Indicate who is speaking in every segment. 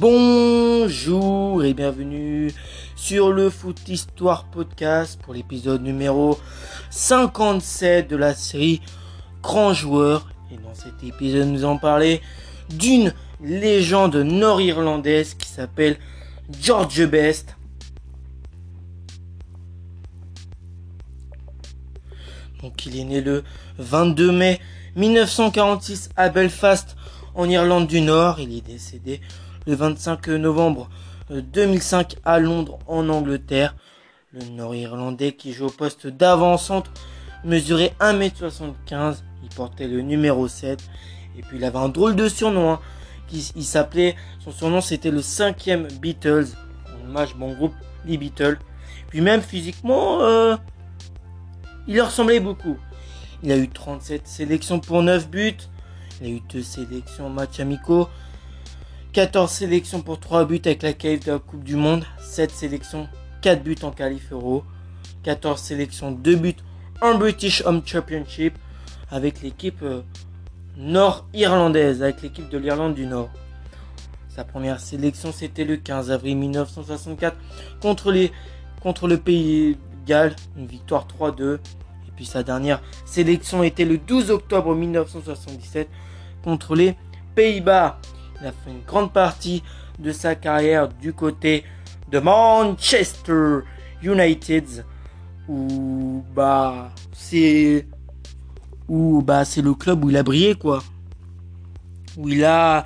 Speaker 1: Bonjour et bienvenue sur le Foot Histoire Podcast pour l'épisode numéro 57 de la série Grand Joueur. Et dans cet épisode, nous allons parler d'une légende nord-irlandaise qui s'appelle George Best. Donc il est né le 22 mai 1946 à Belfast en Irlande du Nord. Il est décédé le 25 novembre 2005 à Londres en Angleterre. Le Nord-Irlandais qui joue au poste d'avant-centre mesurait 1m75. Il portait le numéro 7. Et puis il avait un drôle de surnom. Hein, il s'appelait, son surnom c'était le cinquième Beatles. En hommage bon groupe, les Beatles. Puis même physiquement, euh, il leur ressemblait beaucoup. Il a eu 37 sélections pour 9 buts. Il a eu 2 sélections en match amicaux. 14 sélections pour 3 buts avec la qualif de la Coupe du Monde. 7 sélections, 4 buts en qualif euro. 14 sélections, 2 buts en British Home Championship avec l'équipe euh, nord-irlandaise, avec l'équipe de l'Irlande du Nord. Sa première sélection, c'était le 15 avril 1964 contre, les, contre le pays Galles, une victoire 3-2. Et puis sa dernière sélection était le 12 octobre 1977 contre les Pays-Bas. Il a fait une grande partie de sa carrière du côté de Manchester United où bah c'est où bah c'est le club où il a brillé quoi. Où il a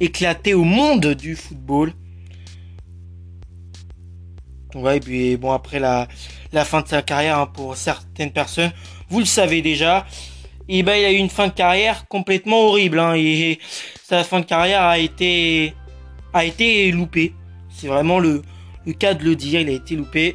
Speaker 1: éclaté au monde du football. Ouais, et puis bon, après la, la fin de sa carrière, hein, pour certaines personnes, vous le savez déjà, et ben il a eu une fin de carrière complètement horrible. Hein, et sa fin de carrière a été, a été loupée. C'est vraiment le, le cas de le dire, il a été loupé.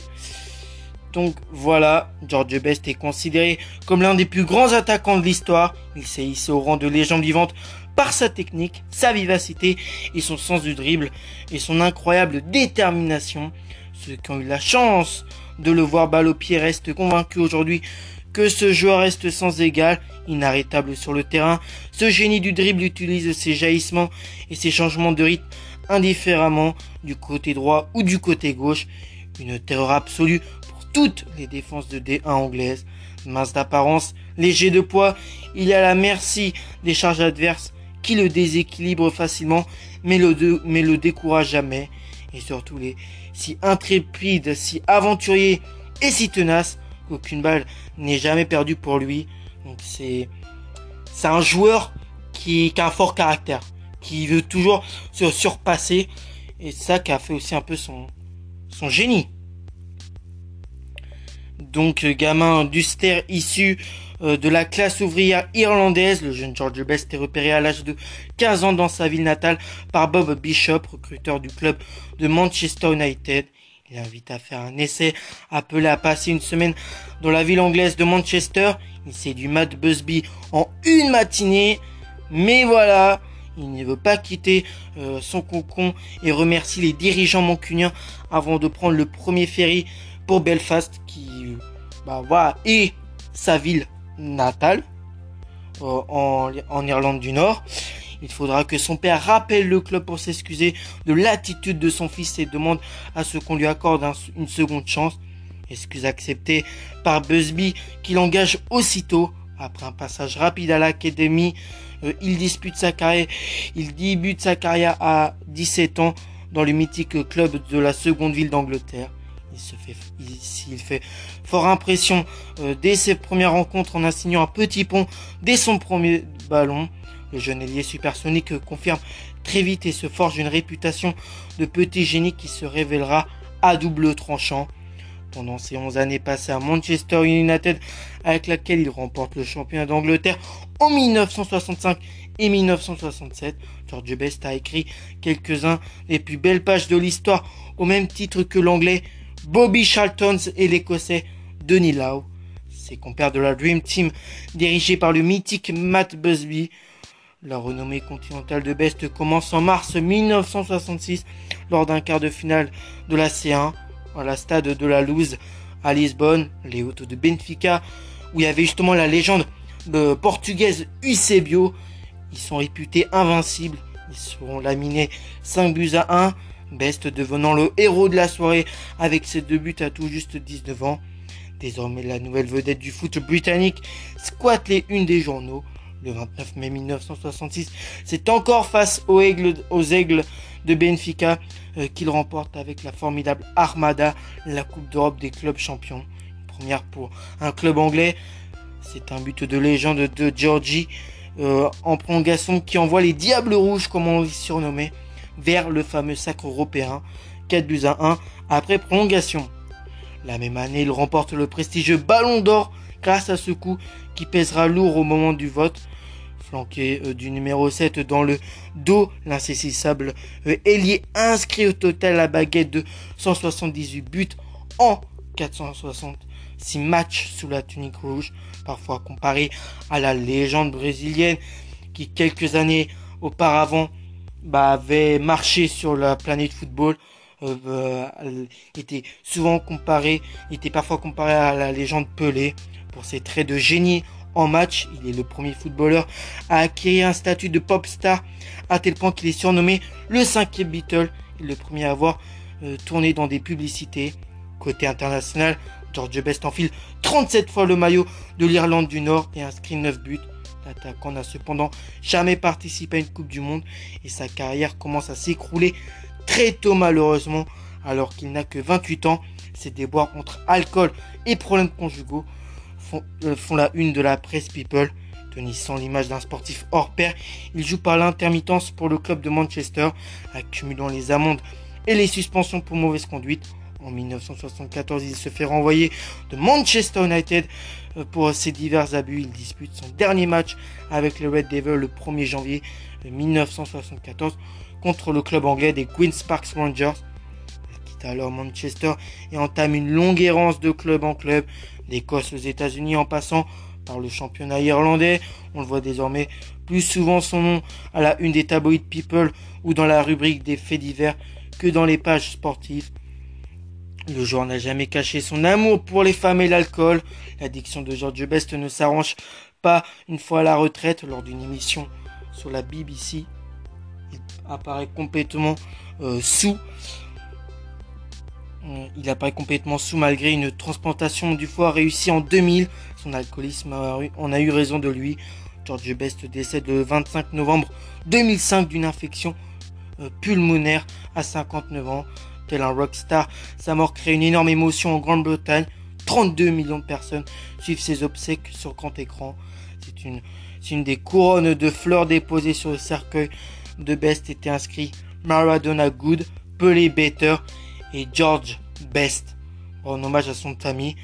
Speaker 1: Donc voilà, George Best est considéré comme l'un des plus grands attaquants de l'histoire. Il s'est hissé au rang de légende vivante par sa technique, sa vivacité et son sens du dribble et son incroyable détermination. Ceux qui ont eu la chance de le voir balle au pied restent convaincus aujourd'hui que ce joueur reste sans égal, inarrêtable sur le terrain. Ce génie du dribble utilise ses jaillissements et ses changements de rythme indifféremment du côté droit ou du côté gauche. Une terreur absolue pour toutes les défenses de D1 anglaises. Mince d'apparence, léger de poids, il est à la merci des charges adverses qui le déséquilibrent facilement mais le, décourage jamais et surtout les si intrépide, si aventurier et si tenace qu'aucune balle n'est jamais perdue pour lui. Donc c'est c'est un joueur qui, qui, a un fort caractère, qui veut toujours se surpasser et ça qui a fait aussi un peu son son génie. Donc gamin d'Uster issu euh, de la classe ouvrière irlandaise. Le jeune George Best est repéré à l'âge de 15 ans dans sa ville natale par Bob Bishop, recruteur du club de Manchester United. Il invite à faire un essai, appelé à passer une semaine dans la ville anglaise de Manchester. Il séduit Matt Busby en une matinée. Mais voilà, il ne veut pas quitter euh, son cocon et remercie les dirigeants mancuniens avant de prendre le premier ferry pour Belfast qui, bah est sa ville natale euh, en Irlande du Nord. Il faudra que son père rappelle le club pour s'excuser de l'attitude de son fils et demande à ce qu'on lui accorde une seconde chance. Excuse acceptée par Busby qui l'engage aussitôt. Après un passage rapide à l'académie, euh, il dispute sa carrière, il débute sa carrière à 17 ans dans le mythique club de la seconde ville d'Angleterre. Il se fait, il, fait fort impression euh, dès ses premières rencontres en assignant un petit pont dès son premier ballon. Le jeune ailier supersonique confirme très vite et se forge une réputation de petit génie qui se révélera à double tranchant. Pendant ses 11 années passées à Manchester United, avec laquelle il remporte le championnat d'Angleterre en 1965 et 1967, George Best a écrit quelques-uns des plus belles pages de l'histoire au même titre que l'anglais Bobby Charlton et l'écossais Denis Lau. Ses compères de la Dream Team, dirigés par le mythique Matt Busby. La renommée continentale de Best commence en mars 1966 lors d'un quart de finale de la C1 à la stade de la Louse à Lisbonne, les hautes de Benfica, où il y avait justement la légende de portugaise Eusebio. Ils sont réputés invincibles. Ils seront laminés 5 buts à 1. Best devenant le héros de la soirée avec ses deux buts à tout juste 19 ans. Désormais, la nouvelle vedette du foot britannique squatte les unes des journaux. Le 29 mai 1966, c'est encore face aux aigles, de Benfica euh, qu'il remporte avec la formidable Armada la Coupe d'Europe des clubs champions. Première pour un club anglais. C'est un but de légende de Georgie euh, en prolongation qui envoie les Diables Rouges, comme on les surnommait, vers le fameux sacre européen. 4 buts à 1 après prolongation. La même année, il remporte le prestigieux Ballon d'Or grâce à ce coup qui pèsera lourd au moment du vote. Flanqué euh, du numéro 7 dans le dos, l'insaisissable euh, ailier inscrit au total la baguette de 178 buts en 466 matchs sous la tunique rouge, parfois comparé à la légende brésilienne qui quelques années auparavant bah, avait marché sur la planète football. Euh, était souvent comparé, était parfois comparé à la légende Pelé pour ses traits de génie en match. Il est le premier footballeur à acquérir un statut de pop star à tel point qu'il est surnommé le cinquième Beatle. Il est le premier à avoir euh, tourné dans des publicités. Côté international, George Best enfile 37 fois le maillot de l'Irlande du Nord et inscrit 9 buts. L'attaquant n'a cependant jamais participé à une Coupe du Monde et sa carrière commence à s'écrouler très tôt malheureusement alors qu'il n'a que 28 ans. Ses déboires entre alcool et problèmes conjugaux euh, font, la une de la presse People. Tenissant l'image d'un sportif hors pair, il joue par l'intermittence pour le club de Manchester, accumulant les amendes et les suspensions pour mauvaise conduite. En 1974, il se fait renvoyer de Manchester United euh, pour ses divers abus. Il dispute son dernier match avec les Red Devils le 1er janvier 1974 contre le club anglais des Queen's Park Rangers. Il quitte alors Manchester et entame une longue errance de club en club, d'Écosse aux États-Unis en passant par le championnat irlandais. On le voit désormais plus souvent son nom à la une des tabloïds People ou dans la rubrique des faits divers que dans les pages sportives. Le joueur n'a jamais caché son amour pour les femmes et l'alcool. L'addiction de George Best ne s'arrange pas une fois à la retraite lors d'une émission sur la BBC. Il apparaît complètement euh, sous il apparaît complètement sous malgré une transplantation du foie réussie en 2000. Son alcoolisme, on a eu raison de lui. George Best décède le 25 novembre 2005 d'une infection euh, pulmonaire à 59 ans. Tel un rockstar, sa mort crée une énorme émotion en Grande-Bretagne. 32 millions de personnes suivent ses obsèques sur grand écran. C'est une, une des couronnes de fleurs déposées sur le cercueil de Best était inscrit Maradona Good, Pelé Better et George Best. En hommage à son ami,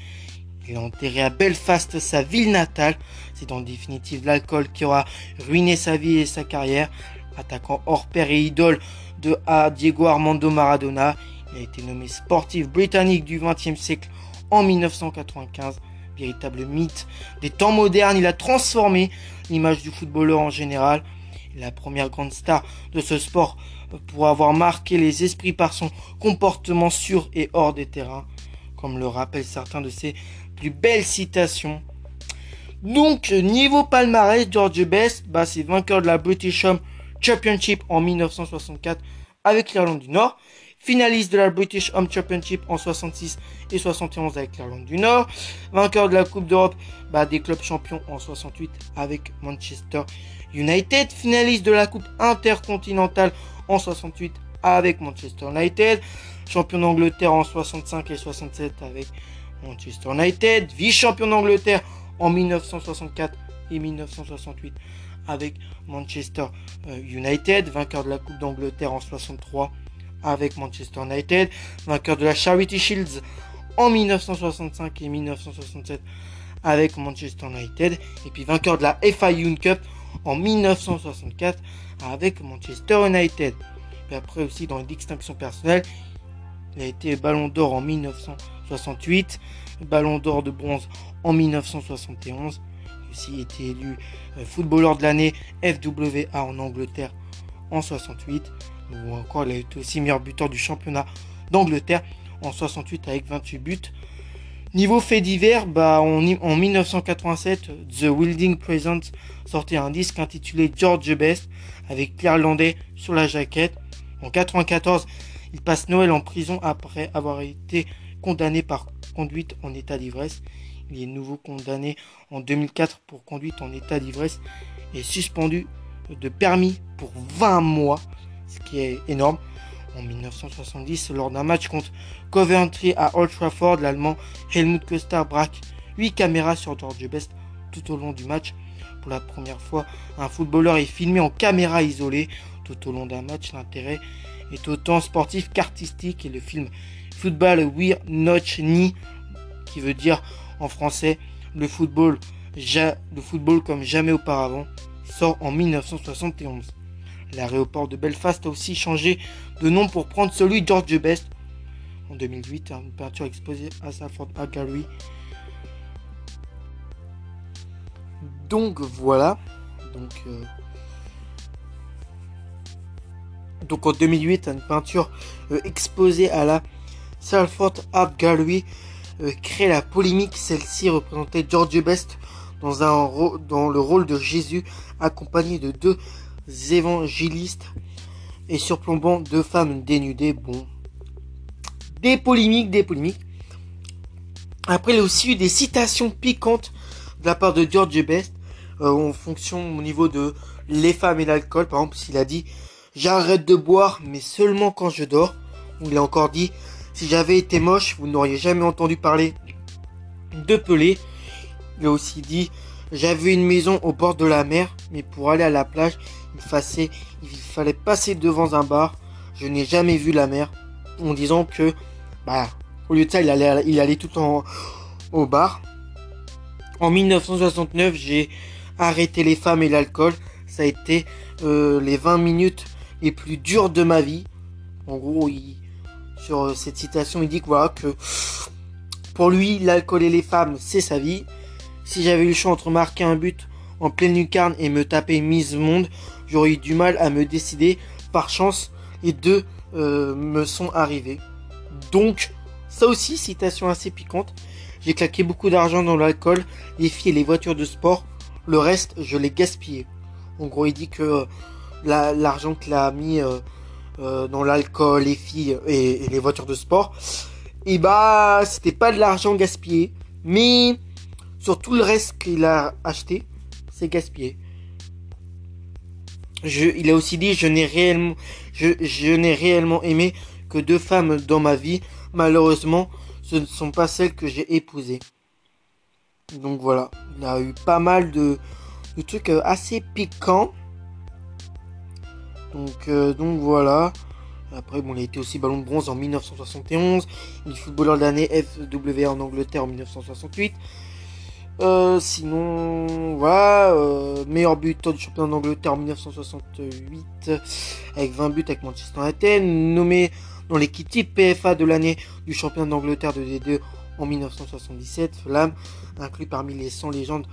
Speaker 1: il a enterré à Belfast, sa ville natale. C'est en définitive l'alcool qui aura ruiné sa vie et sa carrière. Attaquant hors pair et idole de A. Diego Armando Maradona, il a été nommé sportif britannique du XXe siècle en 1995. Véritable mythe des temps modernes, il a transformé l'image du footballeur en général. La première grande star de ce sport pour avoir marqué les esprits par son comportement sur et hors des terrains, comme le rappellent certains de ses plus belles citations. Donc, niveau palmarès, George Best, bah, c'est vainqueur de la British Home Championship en 1964 avec l'Irlande du Nord, finaliste de la British Home Championship en 66 et 71 avec l'Irlande du Nord, vainqueur de la Coupe d'Europe bah, des clubs champions en 68 avec Manchester United, finaliste de la Coupe intercontinentale en 68 avec Manchester United, champion d'Angleterre en 65 et 67 avec Manchester United, vice-champion d'Angleterre en 1964 et 1968 avec Manchester euh, United, vainqueur de la Coupe d'Angleterre en 63 avec Manchester United, vainqueur de la Charity Shields en 1965 et 1967 avec Manchester United, et puis vainqueur de la FA Cup en 1964 avec Manchester United. Et après aussi dans les distinctions personnelles, il a été ballon d'or en 1968, ballon d'or de bronze en 1971. Il a aussi été élu euh, footballeur de l'année FWA en Angleterre en 68. Ou encore, il a été aussi meilleur buteur du championnat d'Angleterre en 68 avec 28 buts. Niveau fait divers, bah, en 1987, The Wilding Presents sortait un disque intitulé George Best avec l'Irlandais sur la jaquette. En 94, il passe Noël en prison après avoir été condamné par conduite en état d'ivresse. Il est nouveau condamné en 2004 pour conduite en état d'ivresse et suspendu de permis pour 20 mois, ce qui est énorme. En 1970, lors d'un match contre Coventry à Old Trafford, l'Allemand Helmut Köster braque 8 caméras sur George Best tout au long du match. Pour la première fois, un footballeur est filmé en caméra isolée tout au long d'un match. L'intérêt est autant sportif qu'artistique et le film Football We're Notch Ni, qui veut dire en français le football, le football comme jamais auparavant, sort en 1971. L'aéroport de Belfast a aussi changé de nom pour prendre celui George Best. En 2008, une peinture exposée à Salford Art Gallery. Donc voilà. Donc, euh, en 2008, une peinture euh, exposée à la Salford Art Gallery euh, crée la polémique. Celle-ci représentait George Best dans, un, dans le rôle de Jésus, accompagné de deux évangélistes et surplombant deux femmes dénudées. Bon, des polémiques, des polémiques. Après, il y a aussi eu des citations piquantes de la part de George Best euh, en fonction au niveau de les femmes et l'alcool. Par exemple, s'il a dit j'arrête de boire, mais seulement quand je dors. Ou il a encore dit si j'avais été moche, vous n'auriez jamais entendu parler de Pelé. Il a aussi dit j'avais une maison au bord de la mer, mais pour aller à la plage, il, fallait passer devant un bar. Je n'ai jamais vu la mer. En disant que, bah, au lieu de ça, il allait, tout en, au bar. En 1969, j'ai arrêté les femmes et l'alcool. Ça a été euh, les 20 minutes les plus dures de ma vie. En gros, sur cette citation, il dit que voilà que pour lui, l'alcool et les femmes, c'est sa vie. Si j'avais eu le choix entre marquer un but en pleine lucarne et me taper mise monde, j'aurais eu du mal à me décider. Par chance, les deux euh, me sont arrivés. Donc, ça aussi, citation assez piquante. J'ai claqué beaucoup d'argent dans l'alcool, les filles et les voitures de sport. Le reste, je l'ai gaspillé. En gros, il dit que euh, l'argent qu'il a mis euh, dans l'alcool, les filles et, les voitures de sport, et eh bah, c'était pas de l'argent gaspillé, mais sur tout le reste qu'il a acheté, c'est gaspillé. Il a aussi dit je n'ai réellement aimé que deux femmes dans ma vie. Malheureusement, ce ne sont pas celles que j'ai épousées. Donc voilà, il a eu pas mal de, de trucs euh, assez piquants. Donc, euh, donc voilà. Après, bon, il a été aussi ballon de bronze en 1971. Il est footballeur de l'année FW en Angleterre en 1968. Euh, sinon, voilà, euh, meilleur buteur du championnat d'Angleterre en 1968 avec 20 buts avec Manchester United, nommé dans l'équipe PFA de l'année du championnat d'Angleterre de D2 en 1977, Flamme, inclus parmi les 100 légendes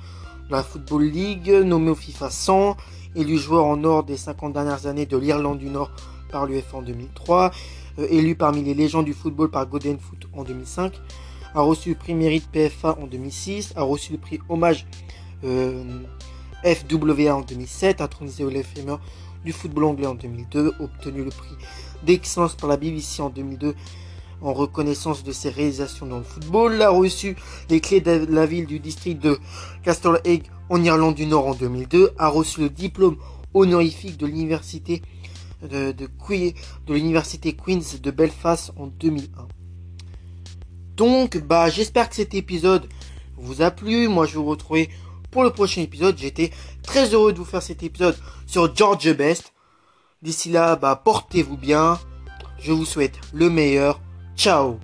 Speaker 1: de la Football League, nommé au FIFA 100, élu joueur en or des 50 dernières années de l'Irlande du Nord par l'UEFA en 2003, euh, élu parmi les légendes du football par Golden Foot en 2005, a reçu le prix Mérite PFA en 2006, a reçu le prix Hommage euh, FWA en 2007, intronisé au FME du football anglais en 2002, obtenu le prix d'excellence par la BBC en 2002 en reconnaissance de ses réalisations dans le football, a reçu les clés de la ville du district de Castle Egg en Irlande du Nord en 2002, a reçu le diplôme honorifique de l'université de, de l'université Queen's de Belfast en 2001. Donc, bah, j'espère que cet épisode vous a plu. Moi, je vous retrouver pour le prochain épisode. J'étais très heureux de vous faire cet épisode sur George Best. D'ici là, bah, portez-vous bien. Je vous souhaite le meilleur. Ciao